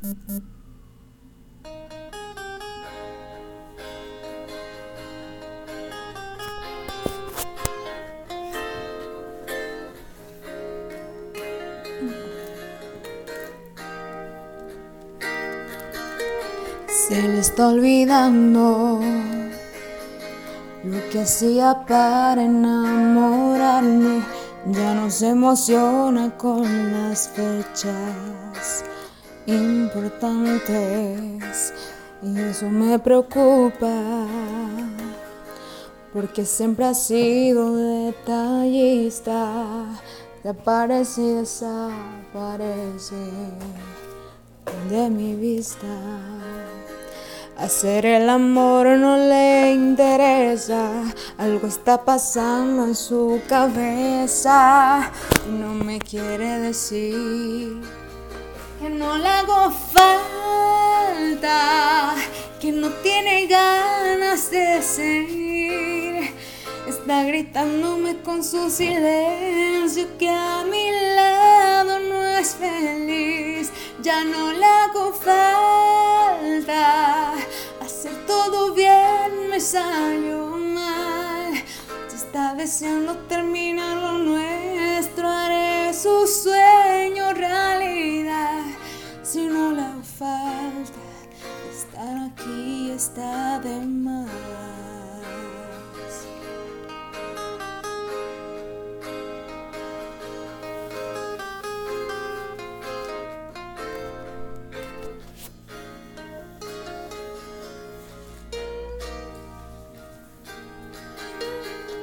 Se le está olvidando lo que hacía para enamorarme. Ya no se emociona con las fechas importantes y eso me preocupa porque siempre ha sido detallista. Te aparece y desaparece de mi vista. Hacer el amor no le interesa, algo está pasando en su cabeza. No me quiere decir que no le hago falta, que no tiene ganas de seguir. Está gritándome con su silencio que a mi lado no es feliz. Ya no le hago falta todo bien me salió mal. Se está deseando terminar Si no le falta, estar aquí está de más.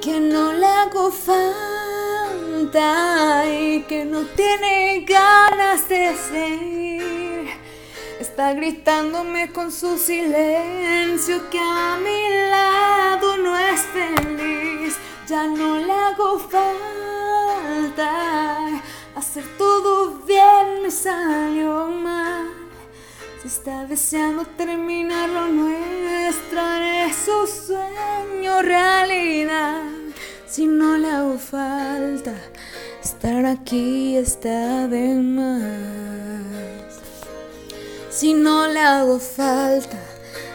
que no le hago falta y que no tiene ganas de seguir. Está gritándome con su silencio que a mi lado no es feliz. Ya no le hago falta. Hacer todo bien me salió mal. Se está deseando terminar lo nuestro, es su sueño realidad. Si no le hago falta, estar aquí está de más. Si no le hago falta,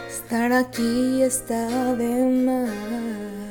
estar aquí está de más.